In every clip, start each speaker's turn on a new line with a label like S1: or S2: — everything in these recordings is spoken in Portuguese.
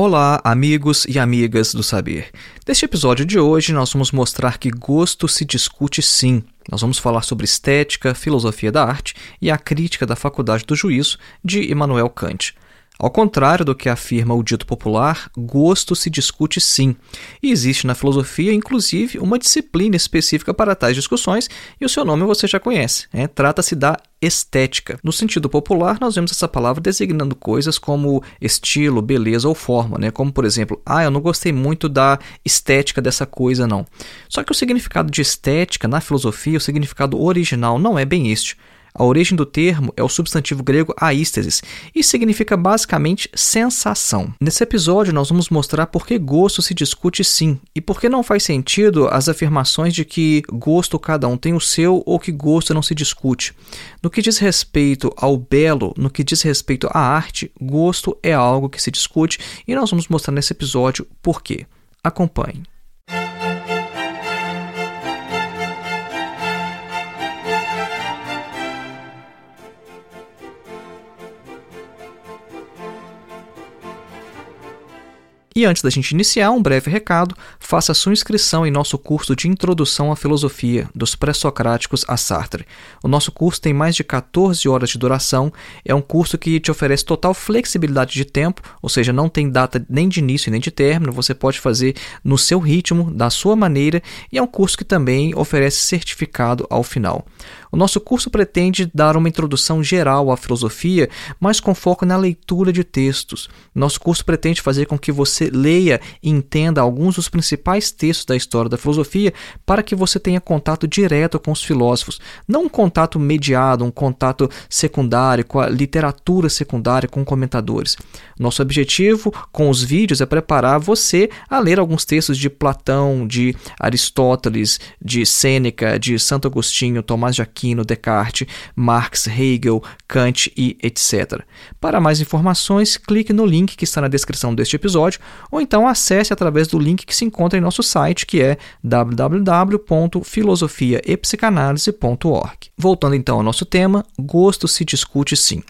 S1: Olá, amigos e amigas do saber. Neste episódio de hoje, nós vamos mostrar que gosto se discute sim. Nós vamos falar sobre estética, filosofia da arte e a crítica da faculdade do juízo de Immanuel Kant. Ao contrário do que afirma o dito popular, gosto se discute sim. E existe na filosofia, inclusive, uma disciplina específica para tais discussões, e o seu nome você já conhece. É? Trata-se da estética. No sentido popular, nós vemos essa palavra designando coisas como estilo, beleza ou forma, né? como por exemplo, ah, eu não gostei muito da estética dessa coisa, não. Só que o significado de estética na filosofia, o significado original, não é bem este. A origem do termo é o substantivo grego aístesis e significa basicamente sensação. Nesse episódio, nós vamos mostrar por que gosto se discute sim e por que não faz sentido as afirmações de que gosto cada um tem o seu ou que gosto não se discute. No que diz respeito ao belo, no que diz respeito à arte, gosto é algo que se discute e nós vamos mostrar nesse episódio por quê. Acompanhe. E antes da gente iniciar, um breve recado: faça sua inscrição em nosso curso de Introdução à Filosofia, dos Pré-Socráticos a Sartre. O nosso curso tem mais de 14 horas de duração, é um curso que te oferece total flexibilidade de tempo, ou seja, não tem data nem de início nem de término, você pode fazer no seu ritmo, da sua maneira, e é um curso que também oferece certificado ao final. O nosso curso pretende dar uma introdução geral à filosofia, mas com foco na leitura de textos. Nosso curso pretende fazer com que você leia e entenda alguns dos principais textos da história da filosofia para que você tenha contato direto com os filósofos, não um contato mediado, um contato secundário com a literatura secundária, com comentadores. Nosso objetivo com os vídeos é preparar você a ler alguns textos de Platão, de Aristóteles, de Sêneca, de Santo Agostinho, Tomás de Aquino, Aquino, Descartes, Marx, Hegel, Kant e etc. Para mais informações, clique no link que está na descrição deste episódio ou então acesse através do link que se encontra em nosso site, que é www.filosofiaepsicanalise.org. Voltando então ao nosso tema, gosto se discute sim.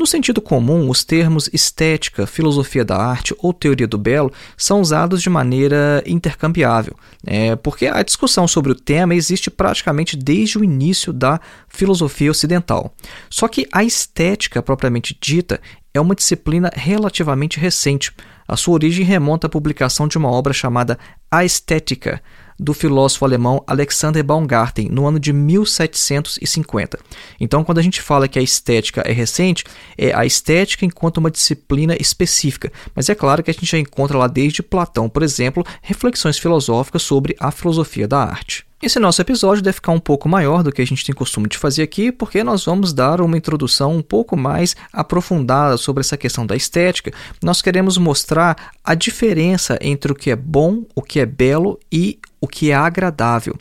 S1: No sentido comum, os termos estética, filosofia da arte ou teoria do belo são usados de maneira intercambiável, é, porque a discussão sobre o tema existe praticamente desde o início da filosofia ocidental. Só que a estética propriamente dita é uma disciplina relativamente recente. A sua origem remonta à publicação de uma obra chamada A Estética, do filósofo alemão Alexander Baumgarten, no ano de 1750. Então, quando a gente fala que a estética é recente, é a estética enquanto uma disciplina específica. Mas é claro que a gente já encontra lá desde Platão, por exemplo, reflexões filosóficas sobre a filosofia da arte. Esse nosso episódio deve ficar um pouco maior do que a gente tem costume de fazer aqui, porque nós vamos dar uma introdução um pouco mais aprofundada sobre essa questão da estética. Nós queremos mostrar a diferença entre o que é bom, o que é belo e o que é agradável.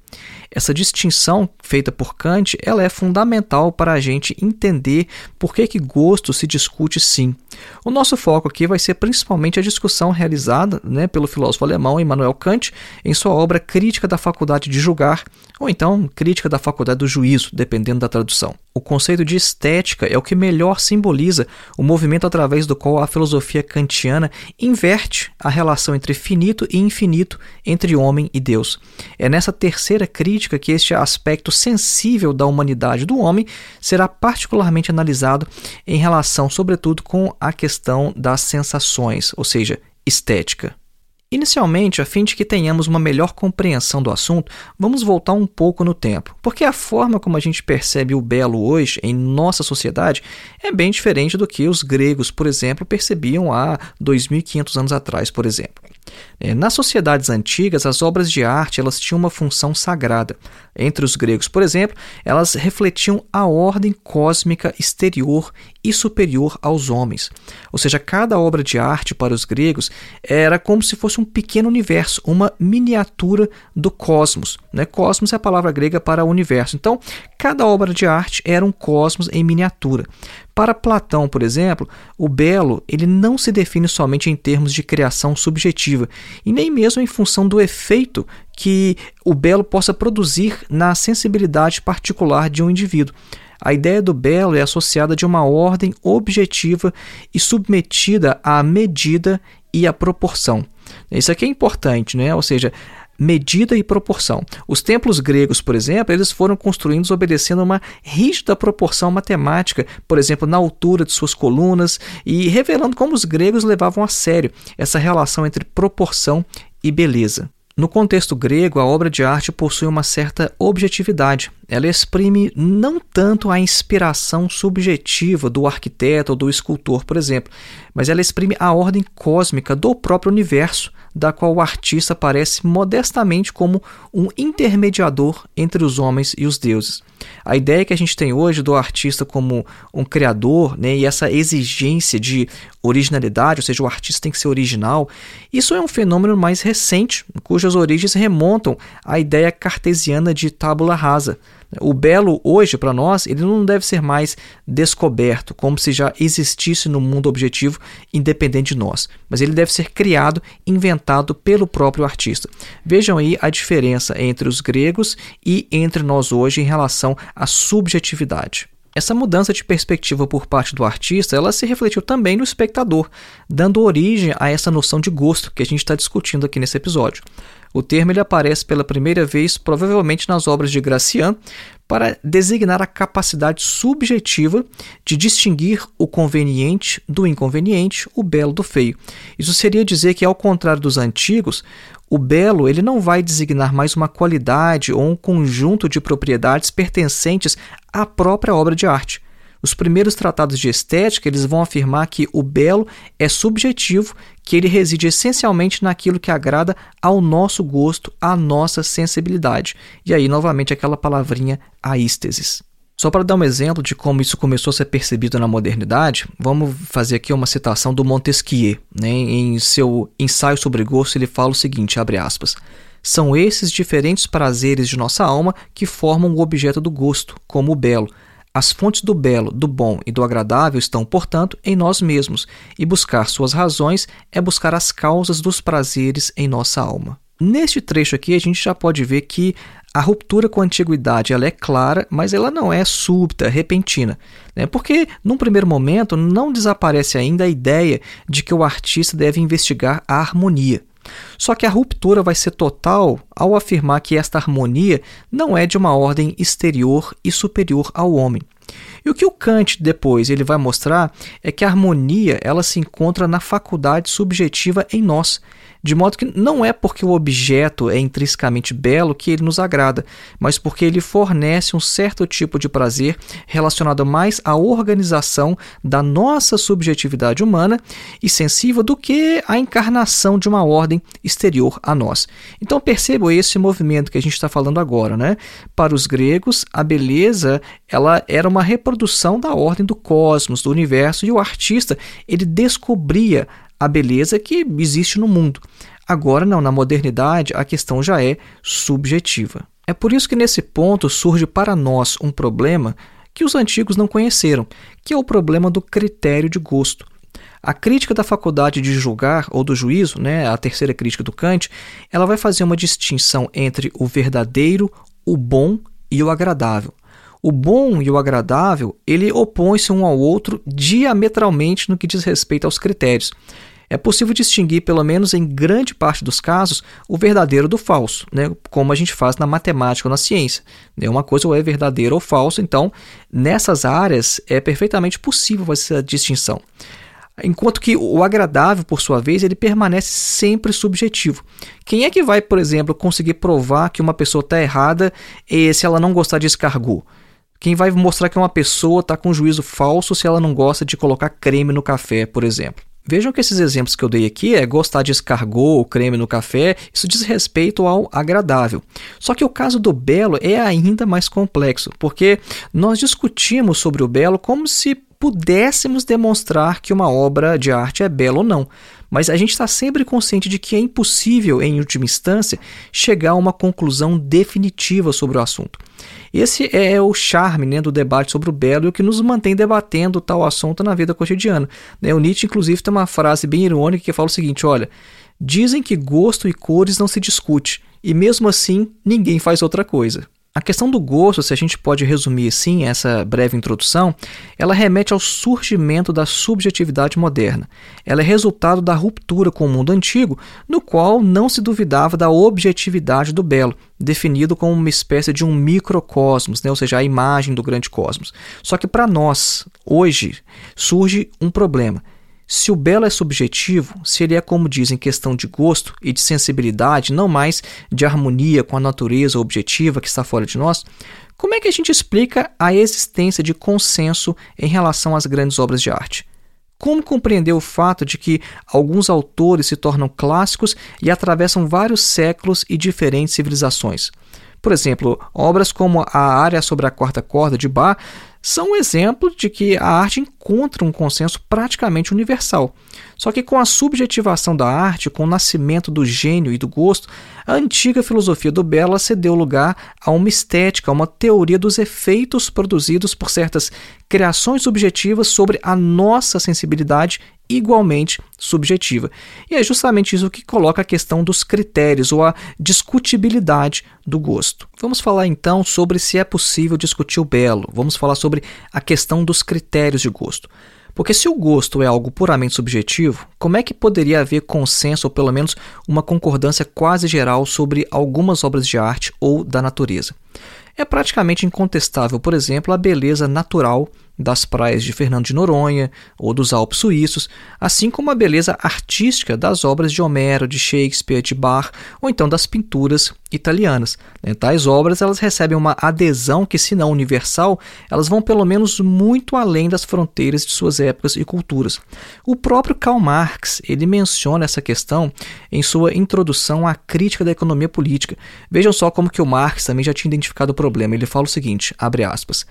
S1: Essa distinção feita por Kant ela é fundamental para a gente entender por que, que gosto se discute sim. O nosso foco aqui vai ser principalmente a discussão realizada né, pelo filósofo alemão Immanuel Kant em sua obra Crítica da Faculdade de Julgar, ou então Crítica da Faculdade do Juízo, dependendo da tradução. O conceito de estética é o que melhor simboliza o movimento através do qual a filosofia kantiana inverte a relação entre finito e infinito, entre homem e Deus. É nessa terceira crítica que este aspecto sensível da humanidade do homem será particularmente analisado em relação, sobretudo, com a questão das sensações, ou seja, estética. Inicialmente, a fim de que tenhamos uma melhor compreensão do assunto, vamos voltar um pouco no tempo, porque a forma como a gente percebe o belo hoje em nossa sociedade é bem diferente do que os gregos, por exemplo, percebiam há 2500 anos atrás, por exemplo. É, nas sociedades antigas, as obras de arte elas tinham uma função sagrada. Entre os gregos, por exemplo, elas refletiam a ordem cósmica exterior e superior aos homens. Ou seja, cada obra de arte para os gregos era como se fosse um pequeno universo, uma miniatura do cosmos. Né? Cosmos é a palavra grega para universo. Então, cada obra de arte era um cosmos em miniatura. Para Platão, por exemplo, o belo ele não se define somente em termos de criação subjetiva e nem mesmo em função do efeito que o belo possa produzir na sensibilidade particular de um indivíduo. A ideia do belo é associada de uma ordem objetiva e submetida à medida e à proporção. Isso aqui é importante, né? ou seja, medida e proporção. Os templos gregos, por exemplo, eles foram construídos obedecendo uma rígida proporção matemática, por exemplo, na altura de suas colunas, e revelando como os gregos levavam a sério essa relação entre proporção e beleza. No contexto grego, a obra de arte possui uma certa objetividade. Ela exprime não tanto a inspiração subjetiva do arquiteto ou do escultor, por exemplo, mas ela exprime a ordem cósmica do próprio universo, da qual o artista aparece modestamente como um intermediador entre os homens e os deuses. A ideia que a gente tem hoje do artista como um criador, né, e essa exigência de originalidade, ou seja, o artista tem que ser original, isso é um fenômeno mais recente, cujas origens remontam à ideia cartesiana de tábula rasa. O belo hoje para nós, ele não deve ser mais descoberto, como se já existisse no mundo objetivo independente de nós, mas ele deve ser criado, inventado pelo próprio artista. Vejam aí a diferença entre os gregos e entre nós hoje em relação à subjetividade. Essa mudança de perspectiva por parte do artista, ela se refletiu também no espectador, dando origem a essa noção de gosto que a gente está discutindo aqui nesse episódio. O termo ele aparece pela primeira vez, provavelmente nas obras de Gracian, para designar a capacidade subjetiva de distinguir o conveniente do inconveniente, o belo do feio. Isso seria dizer que, ao contrário dos antigos, o belo ele não vai designar mais uma qualidade ou um conjunto de propriedades pertencentes à própria obra de arte. Os primeiros tratados de estética eles vão afirmar que o belo é subjetivo, que ele reside essencialmente naquilo que agrada ao nosso gosto, à nossa sensibilidade. E aí, novamente, aquela palavrinha aístesis. Só para dar um exemplo de como isso começou a ser percebido na modernidade, vamos fazer aqui uma citação do Montesquieu. Né? Em seu ensaio sobre gosto, ele fala o seguinte, abre aspas, são esses diferentes prazeres de nossa alma que formam o objeto do gosto, como o belo. As fontes do belo, do bom e do agradável estão, portanto, em nós mesmos, e buscar suas razões é buscar as causas dos prazeres em nossa alma. Neste trecho aqui, a gente já pode ver que a ruptura com a antiguidade ela é clara, mas ela não é súbita, repentina. Né? Porque, num primeiro momento, não desaparece ainda a ideia de que o artista deve investigar a harmonia. Só que a ruptura vai ser total ao afirmar que esta harmonia não é de uma ordem exterior e superior ao homem. E o que o Kant depois ele vai mostrar é que a harmonia ela se encontra na faculdade subjetiva em nós, de modo que não é porque o objeto é intrinsecamente belo que ele nos agrada, mas porque ele fornece um certo tipo de prazer relacionado mais à organização da nossa subjetividade humana e sensível do que a encarnação de uma ordem exterior a nós. Então perceba esse movimento que a gente está falando agora, né? Para os gregos, a beleza ela era uma reprodução da ordem do cosmos, do universo, e o artista ele descobria a beleza que existe no mundo. Agora, não, na modernidade, a questão já é subjetiva. É por isso que nesse ponto surge para nós um problema que os antigos não conheceram, que é o problema do critério de gosto. A crítica da faculdade de julgar ou do juízo, né, a terceira crítica do Kant, ela vai fazer uma distinção entre o verdadeiro, o bom e o agradável. O bom e o agradável, ele opõe-se um ao outro diametralmente no que diz respeito aos critérios. É possível distinguir, pelo menos em grande parte dos casos, o verdadeiro do falso, né? como a gente faz na matemática ou na ciência. Né? Uma coisa ou é verdadeiro ou falso, então nessas áreas é perfeitamente possível essa distinção. Enquanto que o agradável, por sua vez, ele permanece sempre subjetivo. Quem é que vai, por exemplo, conseguir provar que uma pessoa está errada se ela não gostar de escargot? Quem vai mostrar que uma pessoa está com juízo falso se ela não gosta de colocar creme no café, por exemplo? Vejam que esses exemplos que eu dei aqui é gostar de escargot creme no café, isso diz respeito ao agradável. Só que o caso do belo é ainda mais complexo, porque nós discutimos sobre o belo como se pudéssemos demonstrar que uma obra de arte é bela ou não. Mas a gente está sempre consciente de que é impossível, em última instância, chegar a uma conclusão definitiva sobre o assunto. Esse é o charme né, do debate sobre o belo e o que nos mantém debatendo tal assunto na vida cotidiana. Né? O Nietzsche, inclusive, tem uma frase bem irônica que fala o seguinte: olha, dizem que gosto e cores não se discute, e mesmo assim ninguém faz outra coisa. A questão do gosto, se a gente pode resumir assim essa breve introdução, ela remete ao surgimento da subjetividade moderna. Ela é resultado da ruptura com o mundo antigo, no qual não se duvidava da objetividade do belo, definido como uma espécie de um microcosmos, né? ou seja, a imagem do grande cosmos. Só que para nós, hoje, surge um problema se o belo é subjetivo, se ele é, como dizem, questão de gosto e de sensibilidade, não mais de harmonia com a natureza objetiva que está fora de nós, como é que a gente explica a existência de consenso em relação às grandes obras de arte? Como compreender o fato de que alguns autores se tornam clássicos e atravessam vários séculos e diferentes civilizações? Por exemplo, obras como A Área sobre a Quarta Corda de Bach são um exemplo de que a arte encontra um consenso praticamente universal. Só que com a subjetivação da arte, com o nascimento do gênio e do gosto, a antiga filosofia do belo cedeu lugar a uma estética, a uma teoria dos efeitos produzidos por certas criações subjetivas sobre a nossa sensibilidade igualmente subjetiva. E é justamente isso que coloca a questão dos critérios ou a discutibilidade do gosto. Vamos falar então sobre se é possível discutir o belo. Vamos falar sobre a questão dos critérios de gosto. Porque se o gosto é algo puramente subjetivo, como é que poderia haver consenso ou pelo menos uma concordância quase geral sobre algumas obras de arte ou da natureza? É praticamente incontestável, por exemplo, a beleza natural das praias de Fernando de Noronha ou dos Alpes suíços, assim como a beleza artística das obras de Homero, de Shakespeare, de Bach ou então das pinturas italianas. Né, tais obras elas recebem uma adesão que, se não universal, elas vão pelo menos muito além das fronteiras de suas épocas e culturas. O próprio Karl Marx ele menciona essa questão em sua introdução à crítica da economia política. Vejam só como que o Marx também já tinha identificado o problema. Ele fala o seguinte, abre aspas,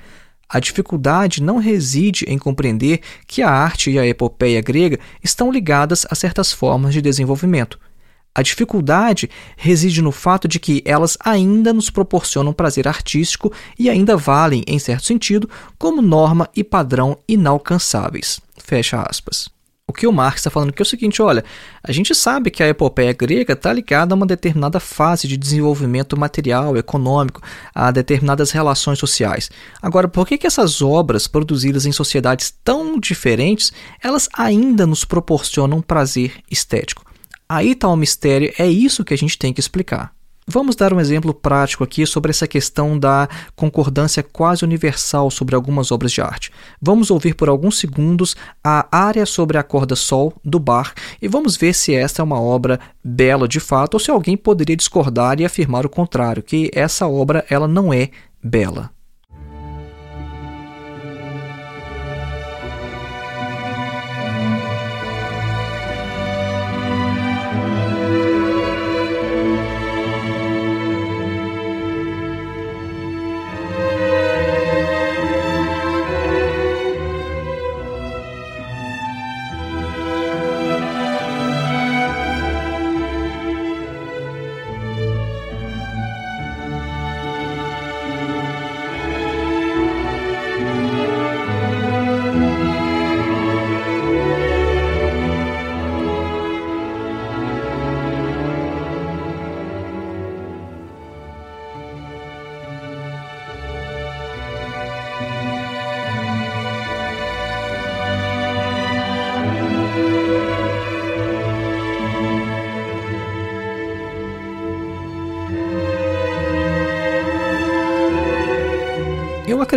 S1: a dificuldade não reside em compreender que a arte e a epopeia grega estão ligadas a certas formas de desenvolvimento. A dificuldade reside no fato de que elas ainda nos proporcionam prazer artístico e ainda valem, em certo sentido, como norma e padrão inalcançáveis. Fecha aspas. O que o Marx está falando aqui é o seguinte: olha, a gente sabe que a epopeia grega está ligada a uma determinada fase de desenvolvimento material, econômico, a determinadas relações sociais. Agora, por que, que essas obras produzidas em sociedades tão diferentes elas ainda nos proporcionam prazer estético? Aí está o mistério, é isso que a gente tem que explicar. Vamos dar um exemplo prático aqui sobre essa questão da concordância quase universal sobre algumas obras de arte. Vamos ouvir por alguns segundos a área sobre a corda Sol do Bach e vamos ver se esta é uma obra bela de fato ou se alguém poderia discordar e afirmar o contrário, que essa obra ela não é bela.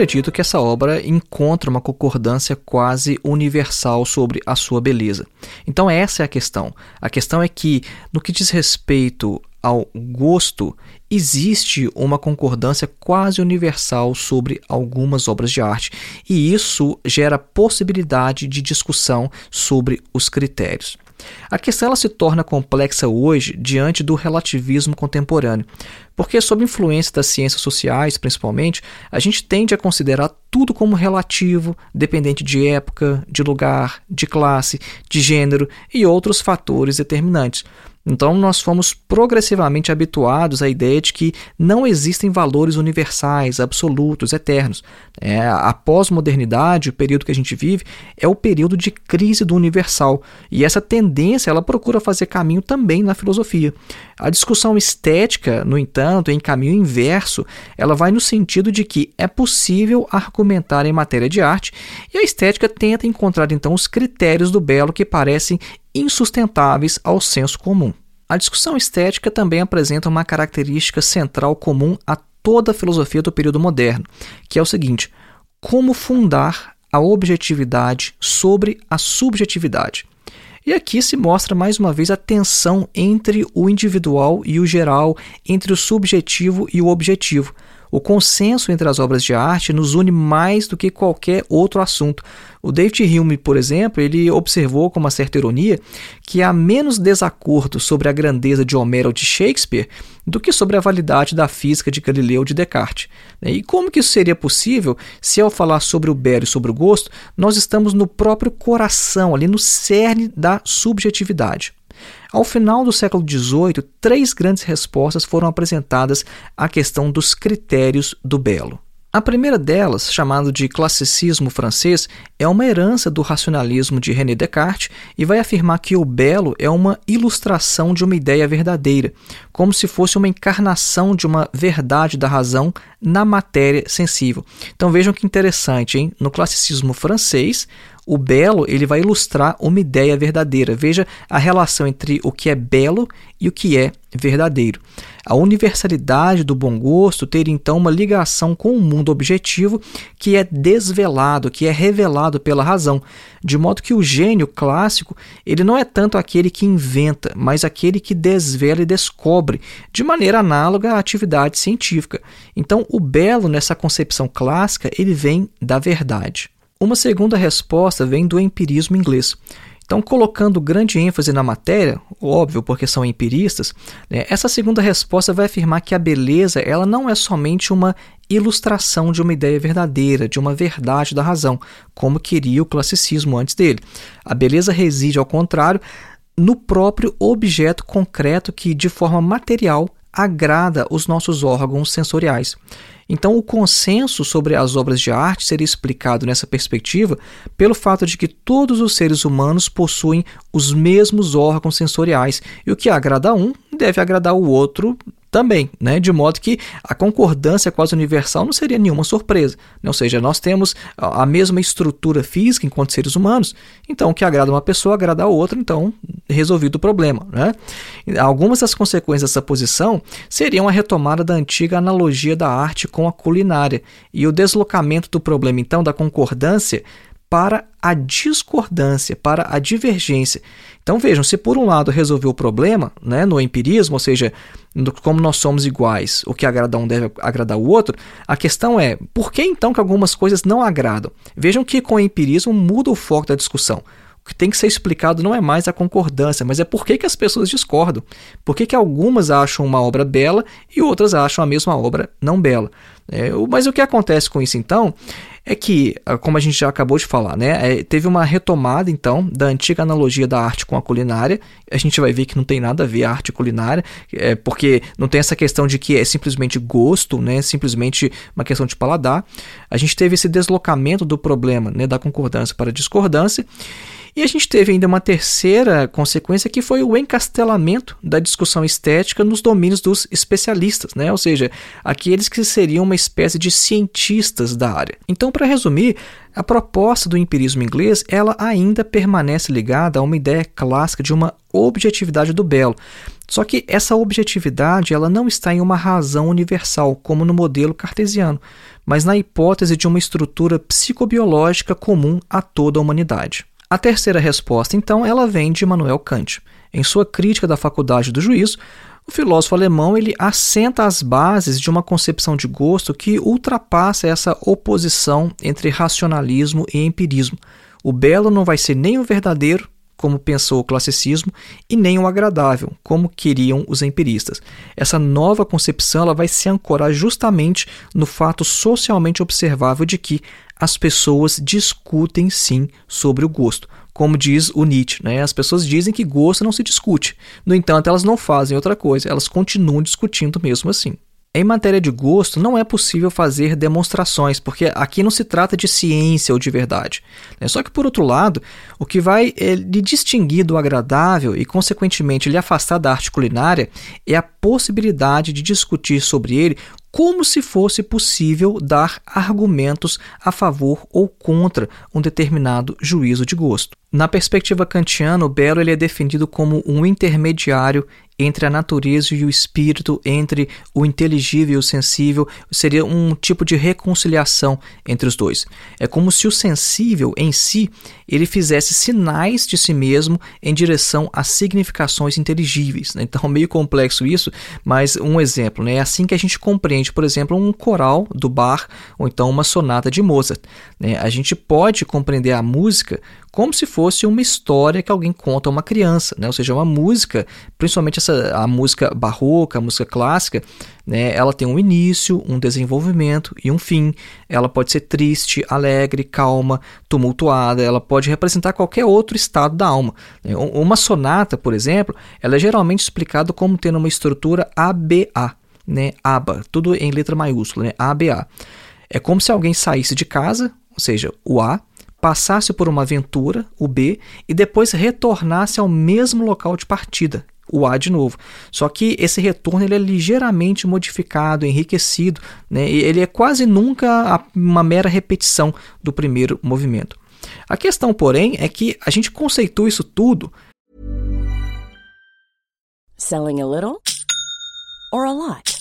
S1: Acredito que essa obra encontra uma concordância quase universal sobre a sua beleza. Então, essa é a questão. A questão é que, no que diz respeito ao gosto, existe uma concordância quase universal sobre algumas obras de arte, e isso gera possibilidade de discussão sobre os critérios. A questão ela se torna complexa hoje diante do relativismo contemporâneo, porque, sob influência das ciências sociais, principalmente, a gente tende a considerar tudo como relativo, dependente de época, de lugar, de classe, de gênero e outros fatores determinantes. Então, nós fomos progressivamente habituados à ideia de que não existem valores universais, absolutos, eternos. É, a pós-modernidade, o período que a gente vive, é o período de crise do universal. E essa tendência ela procura fazer caminho também na filosofia. A discussão estética, no entanto, em caminho inverso, ela vai no sentido de que é possível argumentar em matéria de arte e a estética tenta encontrar então os critérios do belo que parecem insustentáveis ao senso comum. A discussão estética também apresenta uma característica central comum a toda a filosofia do período moderno, que é o seguinte: como fundar a objetividade sobre a subjetividade. E aqui se mostra mais uma vez a tensão entre o individual e o geral, entre o subjetivo e o objetivo. O consenso entre as obras de arte nos une mais do que qualquer outro assunto. O David Hume, por exemplo, ele observou com uma certa ironia que há menos desacordo sobre a grandeza de Homero ou de Shakespeare do que sobre a validade da física de Galileu ou de Descartes. E como que isso seria possível se ao falar sobre o belo e sobre o gosto, nós estamos no próprio coração, ali no cerne da subjetividade? Ao final do século XVIII, três grandes respostas foram apresentadas à questão dos critérios do belo. A primeira delas, chamada de classicismo francês, é uma herança do racionalismo de René Descartes e vai afirmar que o belo é uma ilustração de uma ideia verdadeira, como se fosse uma encarnação de uma verdade da razão na matéria sensível. Então vejam que interessante, hein? No classicismo francês, o belo ele vai ilustrar uma ideia verdadeira. Veja a relação entre o que é belo e o que é verdadeiro. A universalidade do bom gosto teria então uma ligação com o mundo objetivo que é desvelado, que é revelado pela razão, de modo que o gênio clássico ele não é tanto aquele que inventa, mas aquele que desvela e descobre, de maneira análoga à atividade científica. Então, o belo nessa concepção clássica ele vem da verdade. Uma segunda resposta vem do empirismo inglês. Então, colocando grande ênfase na matéria, óbvio, porque são empiristas, né, essa segunda resposta vai afirmar que a beleza ela não é somente uma ilustração de uma ideia verdadeira, de uma verdade da razão, como queria o classicismo antes dele. A beleza reside, ao contrário, no próprio objeto concreto que, de forma material, agrada os nossos órgãos sensoriais. Então, o consenso sobre as obras de arte seria explicado nessa perspectiva pelo fato de que todos os seres humanos possuem os mesmos órgãos sensoriais e o que agrada a um deve agradar o outro também, né? de modo que a concordância quase universal não seria nenhuma surpresa. Né? Ou seja, nós temos a mesma estrutura física enquanto seres humanos, então o que agrada uma pessoa agrada a outra, então resolvido o problema. Né? Algumas das consequências dessa posição seriam a retomada da antiga analogia da arte com a culinária e o deslocamento do problema, então, da concordância para a discordância, para a divergência. Então vejam, se por um lado resolver o problema, né, no empirismo, ou seja, como nós somos iguais, o que agrada um deve agradar o outro, a questão é, por que então que algumas coisas não agradam? Vejam que com o empirismo muda o foco da discussão. O que tem que ser explicado não é mais a concordância, mas é por que, que as pessoas discordam. Por que, que algumas acham uma obra bela e outras acham a mesma obra não bela. É, mas o que acontece com isso então é que, ah, como a gente já acabou de falar, né, é, teve uma retomada então da antiga analogia da arte com a culinária. A gente vai ver que não tem nada a ver a arte culinária, é, porque não tem essa questão de que é simplesmente gosto, né, simplesmente uma questão de paladar. A gente teve esse deslocamento do problema né, da concordância para a discordância. E a gente teve ainda uma terceira consequência que foi o encastelamento da discussão estética nos domínios dos especialistas, né? ou seja, aqueles que seriam uma espécie de cientistas da área. Então, para resumir, a proposta do empirismo inglês ela ainda permanece ligada a uma ideia clássica de uma objetividade do belo. Só que essa objetividade ela não está em uma razão universal, como no modelo cartesiano, mas na hipótese de uma estrutura psicobiológica comum a toda a humanidade. A terceira resposta, então, ela vem de Immanuel Kant. Em sua crítica da faculdade do juízo, O filósofo alemão ele assenta as bases de uma concepção de gosto que ultrapassa essa oposição entre racionalismo e empirismo. O belo não vai ser nem o verdadeiro, como pensou o classicismo, e nem o agradável, como queriam os empiristas. Essa nova concepção ela vai se ancorar justamente no fato socialmente observável de que as pessoas discutem sim sobre o gosto. Como diz o Nietzsche, né? as pessoas dizem que gosto não se discute. No entanto, elas não fazem outra coisa, elas continuam discutindo mesmo assim. Em matéria de gosto, não é possível fazer demonstrações, porque aqui não se trata de ciência ou de verdade. Né? Só que, por outro lado, o que vai é, lhe distinguir do agradável e, consequentemente, lhe afastar da arte culinária é a possibilidade de discutir sobre ele como se fosse possível dar argumentos a favor ou contra um determinado juízo de gosto. Na perspectiva kantiana, o belo ele é defendido como um intermediário entre a natureza e o espírito, entre o inteligível e o sensível, seria um tipo de reconciliação entre os dois. É como se o sensível em si ele fizesse sinais de si mesmo em direção a significações inteligíveis. Né? Então, meio complexo isso, mas um exemplo, né? é assim que a gente compreende, por exemplo, um coral do Bach ou então uma sonata de Mozart. Né? A gente pode compreender a música como se fosse uma história que alguém conta a uma criança, né? ou seja, uma música, principalmente essa, a música barroca, a música clássica, né? ela tem um início, um desenvolvimento e um fim. Ela pode ser triste, alegre, calma, tumultuada, ela pode representar qualquer outro estado da alma. Né? Uma sonata, por exemplo, ela é geralmente explicada como tendo uma estrutura ABA, né? ABA, tudo em letra maiúscula, né? ABA. É como se alguém saísse de casa, ou seja, o A, passasse por uma aventura, o B, e depois retornasse ao mesmo local de partida, o A de novo. Só que esse retorno ele é ligeiramente modificado, enriquecido, né? ele é quase nunca uma mera repetição do primeiro movimento. A questão, porém, é que a gente conceitua isso tudo.
S2: Selling a little or a lot?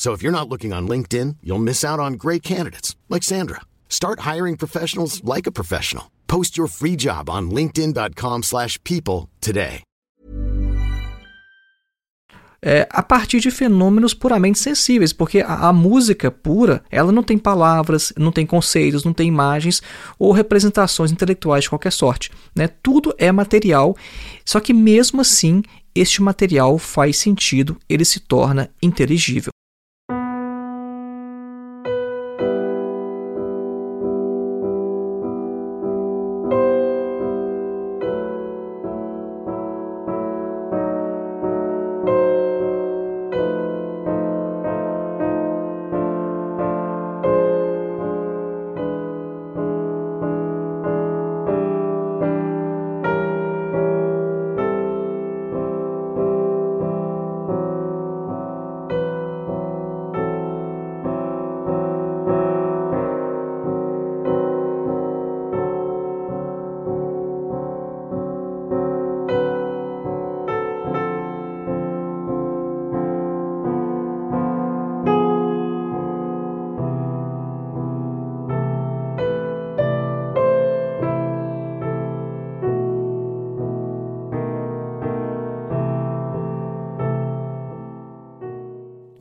S3: So if you're not looking on LinkedIn, you'll miss out on great candidates like Sandra. Start hiring professionals like a professional. Post your free job on linkedin.com/people today.
S1: É, a partir de fenômenos puramente sensíveis, porque a, a, música pura, ela não tem palavras, não tem conceitos, não tem imagens ou representações intelectuais de qualquer sorte, né? Tudo é material, só que mesmo assim, este material faz sentido, ele se torna inteligível.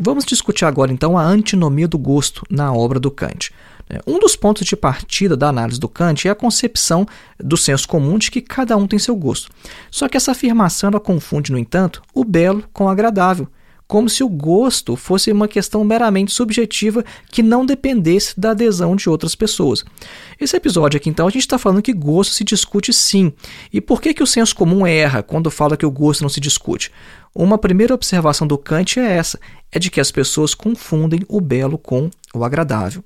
S1: Vamos discutir agora então a antinomia do gosto na obra do Kant. É, um dos pontos de partida da análise do Kant é a concepção do senso comum de que cada um tem seu gosto. Só que essa afirmação ela confunde, no entanto, o belo com o agradável, como se o gosto fosse uma questão meramente subjetiva que não dependesse da adesão de outras pessoas. Esse episódio aqui, então, a gente está falando que gosto se discute sim. E por que, que o senso comum erra quando fala que o gosto não se discute? Uma primeira observação do Kant é essa: é de que as pessoas confundem o belo com o agradável.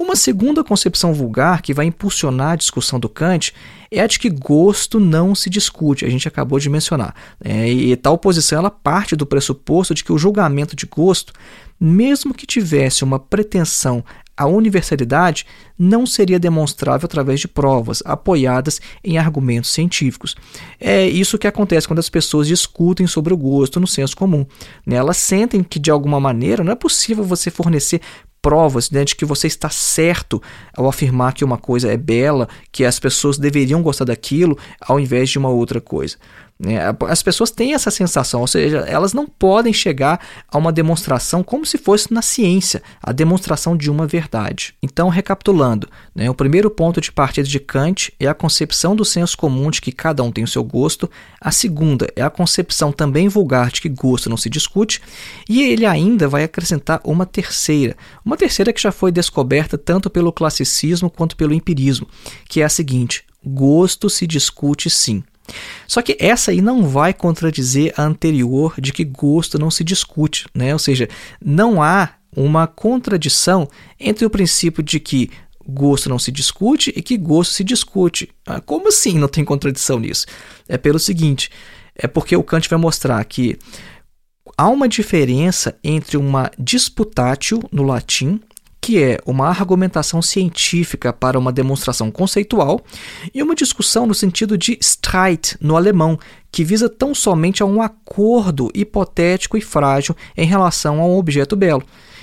S1: Uma segunda concepção vulgar que vai impulsionar a discussão do Kant é a de que gosto não se discute, a gente acabou de mencionar. É, e tal posição ela parte do pressuposto de que o julgamento de gosto, mesmo que tivesse uma pretensão à universalidade, não seria demonstrável através de provas apoiadas em argumentos científicos. É isso que acontece quando as pessoas discutem sobre o gosto no senso comum. Né? Elas sentem que, de alguma maneira, não é possível você fornecer provas né, de que você está certo ao afirmar que uma coisa é bela, que as pessoas deveriam gostar daquilo, ao invés de uma outra coisa. Né? As pessoas têm essa sensação, ou seja, elas não podem chegar a uma demonstração como se fosse na ciência, a demonstração de uma verdade. Então, recapitulando, né, o primeiro ponto de partida de Kant é a concepção do senso comum de que cada um tem o seu gosto, a segunda é a concepção também vulgar de que gosto não se discute, e ele ainda vai acrescentar uma terceira, uma terceira que já foi descoberta tanto pelo classicismo quanto pelo empirismo, que é a seguinte: gosto se discute sim. Só que essa aí não vai contradizer a anterior de que gosto não se discute, né? Ou seja, não há uma contradição entre o princípio de que gosto não se discute e que gosto se discute. Ah, como assim não tem contradição nisso? É pelo seguinte, é porque o Kant vai mostrar que há uma diferença entre uma disputatio no latim que é uma argumentação científica para uma demonstração conceitual, e uma discussão no sentido de Streit, no alemão, que visa tão somente a um acordo hipotético e frágil em relação a um objeto belo.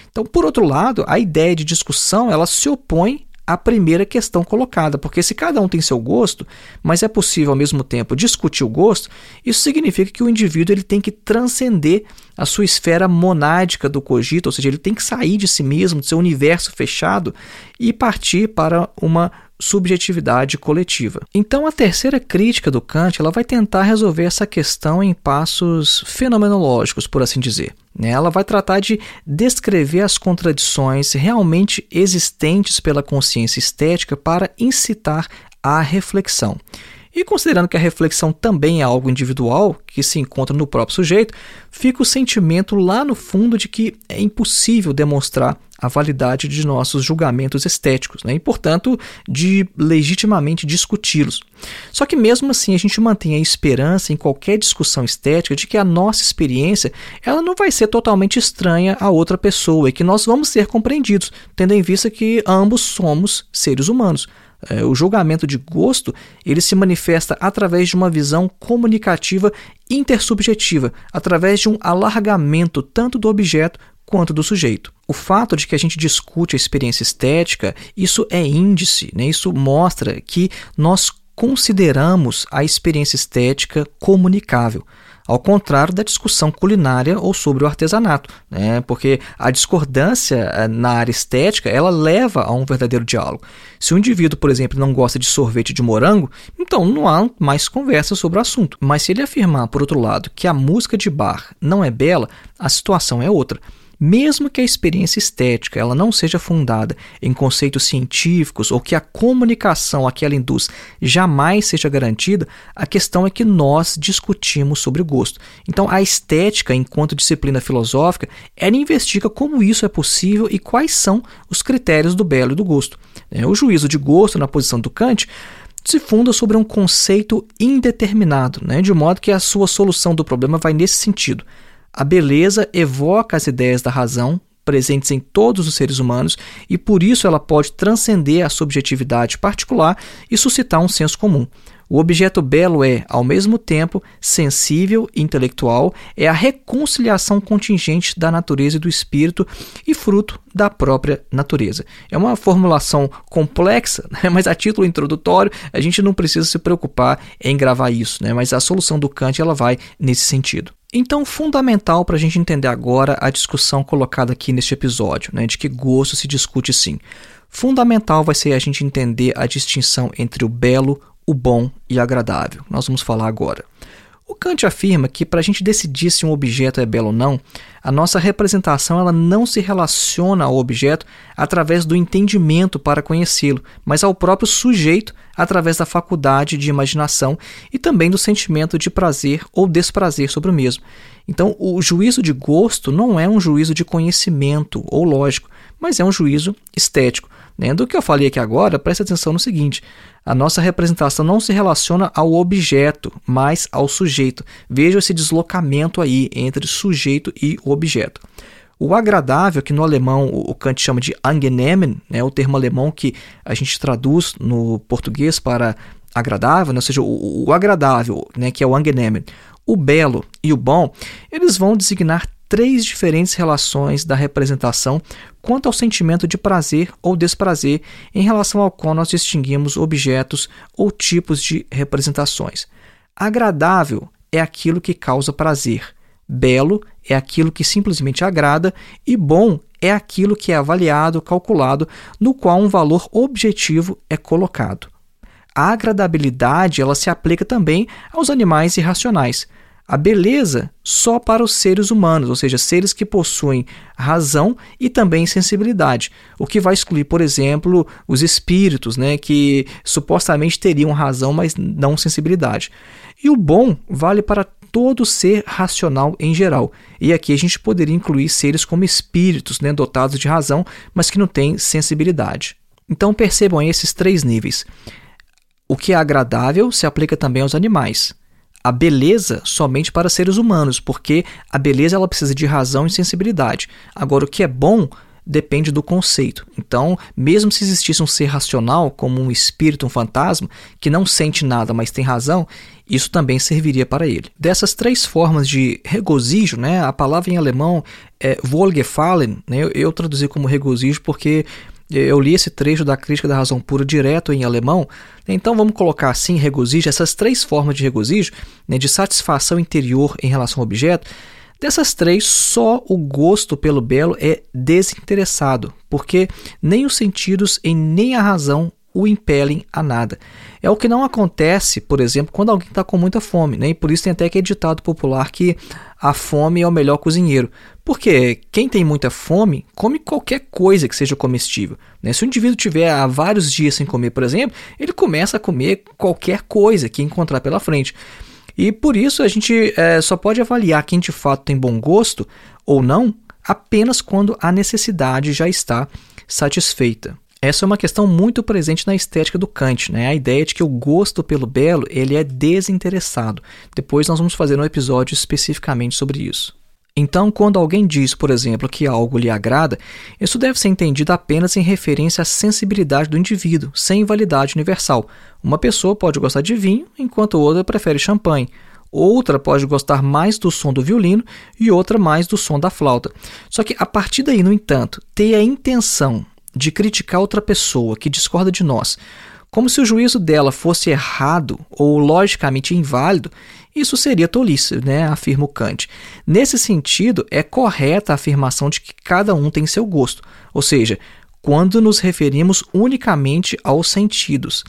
S1: Então, por outro lado, a ideia de discussão ela se opõe a primeira questão colocada, porque se cada um tem seu gosto, mas é possível ao mesmo tempo discutir o gosto, isso significa que o indivíduo ele tem que transcender a sua esfera monádica do cogito, ou seja, ele tem que sair de si mesmo, do seu universo fechado e partir para uma subjetividade coletiva. Então a terceira crítica do Kant ela vai tentar resolver essa questão em passos fenomenológicos, por assim dizer. Né? Ela vai tratar de descrever as contradições realmente existentes pela consciência estética para incitar à reflexão. E considerando que a reflexão também é algo individual, que se encontra no próprio sujeito, fica o sentimento lá no fundo de que é impossível demonstrar a validade de nossos julgamentos estéticos, né? e, portanto, de legitimamente discuti-los. Só que, mesmo assim, a gente mantém a esperança em qualquer discussão estética de que a nossa experiência ela não vai ser totalmente estranha a outra pessoa e que nós vamos ser compreendidos, tendo em vista que ambos somos seres humanos. É, o julgamento de gosto ele se manifesta através de uma visão comunicativa intersubjetiva, através de um alargamento tanto do objeto quanto do sujeito. O fato de que a gente discute a experiência estética, isso é índice, né? isso mostra que nós consideramos a experiência estética comunicável ao contrário da discussão culinária ou sobre o artesanato, né? porque a discordância eh, na área estética ela leva a um verdadeiro diálogo. Se o um indivíduo, por exemplo, não gosta de sorvete de morango, então não há mais conversa sobre o assunto. Mas se ele afirmar, por outro lado, que a música de bar não é bela, a situação é outra. Mesmo que a experiência estética ela não seja fundada em conceitos científicos ou que a comunicação a que ela induz jamais seja garantida, a questão é que nós discutimos sobre o gosto. Então, a estética, enquanto disciplina filosófica, ela investiga como isso é possível e quais são os critérios do belo e do gosto. É, o juízo de gosto, na posição do Kant, se funda sobre um conceito indeterminado, né, de modo que a sua solução do problema vai nesse sentido. A beleza evoca as ideias da razão presentes em todos os seres humanos e por isso ela pode transcender a subjetividade particular e suscitar um senso comum. O objeto belo é, ao mesmo tempo, sensível e intelectual, é a reconciliação contingente da natureza e do espírito e fruto da própria natureza. É uma formulação complexa, né? mas a título introdutório a gente não precisa se preocupar em gravar isso, né? mas a solução do Kant ela vai nesse sentido. Então, fundamental para a gente entender agora a discussão colocada aqui neste episódio, né, de que gosto se discute sim. Fundamental vai ser a gente entender a distinção entre o belo, o bom e agradável. Nós vamos falar agora. O Kant afirma que para a gente decidir se um objeto é belo ou não, a nossa representação ela não se relaciona ao objeto através do entendimento para conhecê-lo, mas ao próprio sujeito através da faculdade de imaginação e também do sentimento de prazer ou desprazer sobre o mesmo. Então, o juízo de gosto não é um juízo de conhecimento ou lógico, mas é um juízo estético. Né? Do que eu falei aqui agora, preste atenção no seguinte: a nossa representação não se relaciona ao objeto, mas ao sujeito. Veja esse deslocamento aí entre sujeito e objeto. O agradável, que no alemão o Kant chama de angenehmen, né, o termo alemão que a gente traduz no português para agradável, né, ou seja, o, o agradável, né, que é o angenehmen, o belo e o bom, eles vão designar três diferentes relações da representação quanto ao sentimento de prazer ou desprazer em relação ao qual nós distinguimos objetos ou tipos de representações. Agradável é aquilo que causa prazer, belo é aquilo que simplesmente agrada e bom é aquilo que é avaliado, calculado, no qual um valor objetivo é colocado. A agradabilidade ela se aplica também aos animais irracionais, a beleza só para os seres humanos, ou seja, seres que possuem razão e também sensibilidade, o que vai excluir, por exemplo, os espíritos, né, que supostamente teriam razão, mas não sensibilidade. E o bom vale para todo ser racional em geral. E aqui a gente poderia incluir seres como espíritos, né, dotados de razão, mas que não têm sensibilidade. Então percebam esses três níveis. O que é agradável se aplica também aos animais a beleza somente para seres humanos, porque a beleza ela precisa de razão e sensibilidade. Agora, o que é bom depende do conceito. Então, mesmo se existisse um ser racional, como um espírito, um fantasma, que não sente nada, mas tem razão, isso também serviria para ele. Dessas três formas de regozijo, né, a palavra em alemão é Wohlgefallen, né, eu, eu traduzi como regozijo porque eu li esse trecho da crítica da razão pura direto em alemão, então vamos colocar assim regozijo, essas três formas de regozijo, né, de satisfação interior em relação ao objeto. Dessas três, só o gosto pelo belo é desinteressado, porque nem os sentidos e nem a razão o impelem a nada. É o que não acontece, por exemplo, quando alguém está com muita fome, né? e por isso tem até aquele ditado popular que a fome é o melhor cozinheiro. Porque quem tem muita fome come qualquer coisa que seja comestível. Né? Se o indivíduo tiver há vários dias sem comer, por exemplo, ele começa a comer qualquer coisa que encontrar pela frente. E por isso a gente é, só pode avaliar quem de fato tem bom gosto ou não apenas quando a necessidade já está satisfeita. Essa é uma questão muito presente na estética do Kant, né? a ideia de que o gosto pelo belo ele é desinteressado. Depois nós vamos fazer um episódio especificamente sobre isso. Então, quando alguém diz, por exemplo, que algo lhe agrada, isso deve ser entendido apenas em referência à sensibilidade do indivíduo, sem validade universal. Uma pessoa pode gostar de vinho, enquanto outra prefere champanhe. Outra pode gostar mais do som do violino e outra mais do som da flauta. Só que a partir daí, no entanto, ter a intenção de criticar outra pessoa que discorda de nós, como se o juízo dela fosse errado ou logicamente inválido, isso seria tolice, né? afirma o Kant. Nesse sentido, é correta a afirmação de que cada um tem seu gosto, ou seja, quando nos referimos unicamente aos sentidos.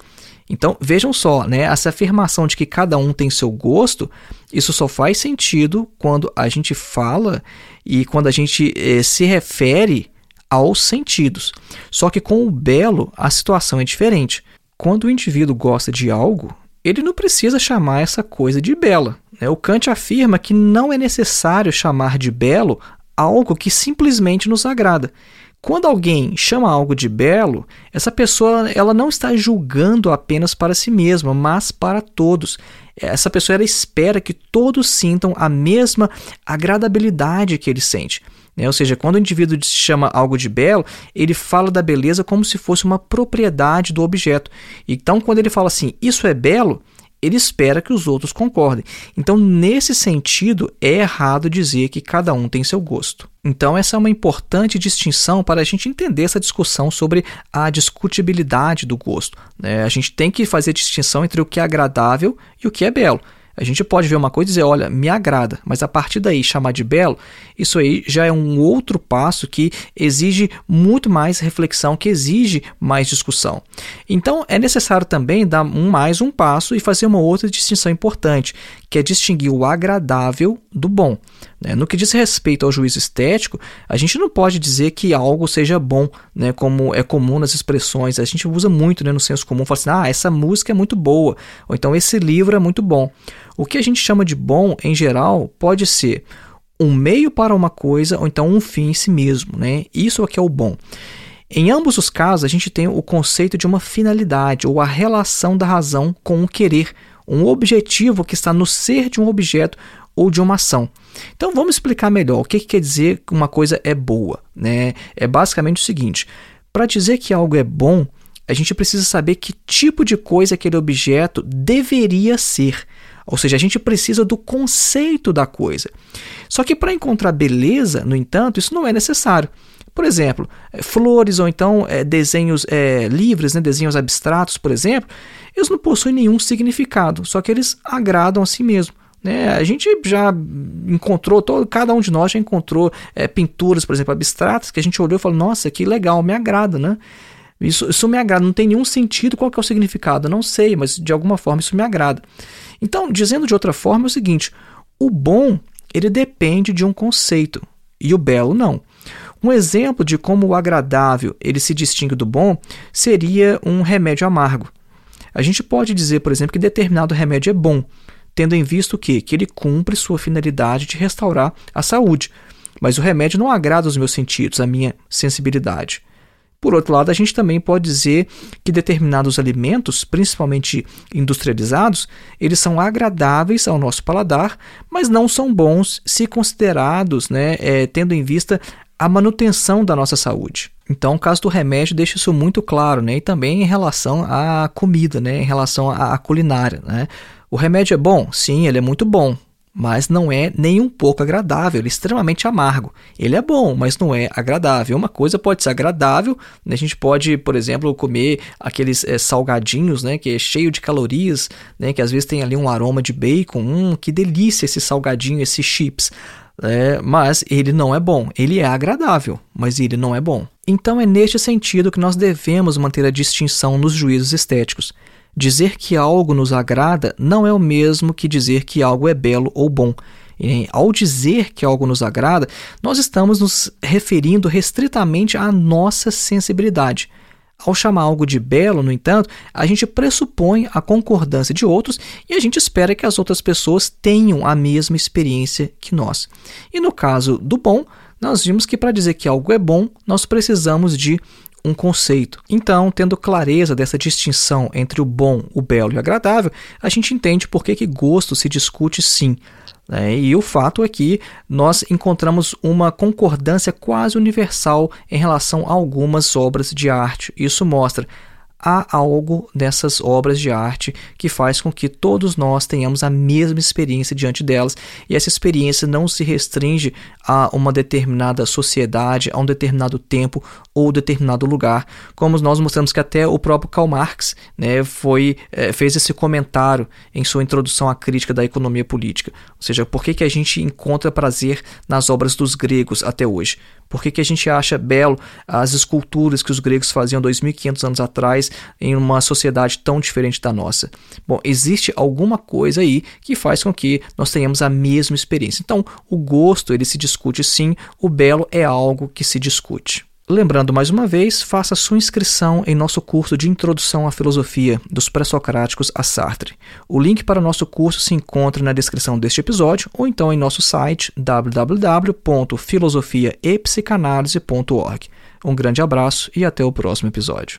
S1: Então, vejam só, né? essa afirmação de que cada um tem seu gosto, isso só faz sentido quando a gente fala e quando a gente eh, se refere aos sentidos. Só que com o belo a situação é diferente. Quando o indivíduo gosta de algo, ele não precisa chamar essa coisa de bela. Né? O Kant afirma que não é necessário chamar de belo algo que simplesmente nos agrada. Quando alguém chama algo de belo, essa pessoa ela não está julgando apenas para si mesma, mas para todos. Essa pessoa ela espera que todos sintam a mesma agradabilidade que ele sente. Né? Ou seja, quando o indivíduo chama algo de belo, ele fala da beleza como se fosse uma propriedade do objeto. Então, quando ele fala assim, isso é belo, ele espera que os outros concordem. Então, nesse sentido, é errado dizer que cada um tem seu gosto. Então, essa é uma importante distinção para a gente entender essa discussão sobre a discutibilidade do gosto. Né? A gente tem que fazer distinção entre o que é agradável e o que é belo. A gente pode ver uma coisa e dizer, olha, me agrada, mas a partir daí chamar de belo, isso aí já é um outro passo que exige muito mais reflexão, que exige mais discussão. Então é necessário também dar um mais um passo e fazer uma outra distinção importante, que é distinguir o agradável do bom. Né? No que diz respeito ao juízo estético, a gente não pode dizer que algo seja bom, né? como é comum nas expressões. A gente usa muito né, no senso comum, fala assim, ah, essa música é muito boa, ou então esse livro é muito bom. O que a gente chama de bom, em geral, pode ser um meio para uma coisa ou então um fim em si mesmo. Né? Isso é que é o bom. Em ambos os casos, a gente tem o conceito de uma finalidade ou a relação da razão com o querer, um objetivo que está no ser de um objeto ou de uma ação. Então vamos explicar melhor o que, que quer dizer que uma coisa é boa. Né? É basicamente o seguinte: para dizer que algo é bom, a gente precisa saber que tipo de coisa aquele objeto deveria ser. Ou seja, a gente precisa do conceito da coisa. Só que para encontrar beleza, no entanto, isso não é necessário. Por exemplo, eh, flores ou então é, desenhos é, livres, né, desenhos abstratos, por exemplo, eles não possuem nenhum significado, só que eles agradam a si mesmo. Né? A gente já encontrou, todo, cada um de nós já encontrou é, pinturas, por exemplo, abstratas, que a gente olhou e falou: nossa, que legal, me agrada, né? Isso, isso me agrada, não tem nenhum sentido qual é o significado, não sei, mas de alguma forma isso me agrada. Então, dizendo de outra forma, é o seguinte: o bom ele depende de um conceito e o belo não. Um exemplo de como o agradável ele se distingue do bom seria um remédio amargo. A gente pode dizer, por exemplo, que determinado remédio é bom, tendo em vista o quê? Que ele cumpre sua finalidade de restaurar a saúde. Mas o remédio não agrada os meus sentidos, a minha sensibilidade. Por outro lado, a gente também pode dizer que determinados alimentos, principalmente industrializados, eles são agradáveis ao nosso paladar, mas não são bons se considerados, né, é, tendo em vista a manutenção da nossa saúde. Então, o caso do remédio deixa isso muito claro, né? E também em relação à comida, né? Em relação à culinária, né? O remédio é bom? Sim, ele é muito bom, mas não é nem um pouco agradável, ele é extremamente amargo. Ele é bom, mas não é agradável. Uma coisa pode ser agradável, né? a gente pode, por exemplo, comer aqueles é, salgadinhos, né, que é cheio de calorias, né, que às vezes tem ali um aroma de bacon. Hum, que delícia esse salgadinho, esses chips. É, mas ele não é bom. Ele é agradável, mas ele não é bom. Então é neste sentido que nós devemos manter a distinção nos juízos estéticos. Dizer que algo nos agrada não é o mesmo que dizer que algo é belo ou bom. E, ao dizer que algo nos agrada, nós estamos nos referindo restritamente à nossa sensibilidade. Ao chamar algo de belo, no entanto, a gente pressupõe a concordância de outros e a gente espera que as outras pessoas tenham a mesma experiência que nós. E no caso do bom, nós vimos que para dizer que algo é bom, nós precisamos de um conceito. Então, tendo clareza dessa distinção entre o bom, o belo e o agradável, a gente entende por que, que gosto se discute sim. Né? E o fato é que nós encontramos uma concordância quase universal em relação a algumas obras de arte. Isso mostra há algo nessas obras de arte que faz com que todos nós tenhamos a mesma experiência diante delas e essa experiência não se restringe a uma determinada sociedade, a um determinado tempo ou determinado lugar, como nós mostramos que até o próprio Karl Marx né, foi, é, fez esse comentário em sua introdução à crítica da economia política. Ou seja, por que, que a gente encontra prazer nas obras dos gregos até hoje? Por que, que a gente acha belo as esculturas que os gregos faziam 2.500 anos atrás em uma sociedade tão diferente da nossa? Bom, existe alguma coisa aí que faz com que nós tenhamos a mesma experiência. Então, o gosto ele se discute sim, o belo é algo que se discute. Lembrando mais uma vez, faça sua inscrição em nosso curso de Introdução à Filosofia dos Pré-Socráticos a Sartre. O link para nosso curso se encontra na descrição deste episódio ou então em nosso site www.filosofiaepsicanalise.org. Um grande abraço e até o próximo episódio.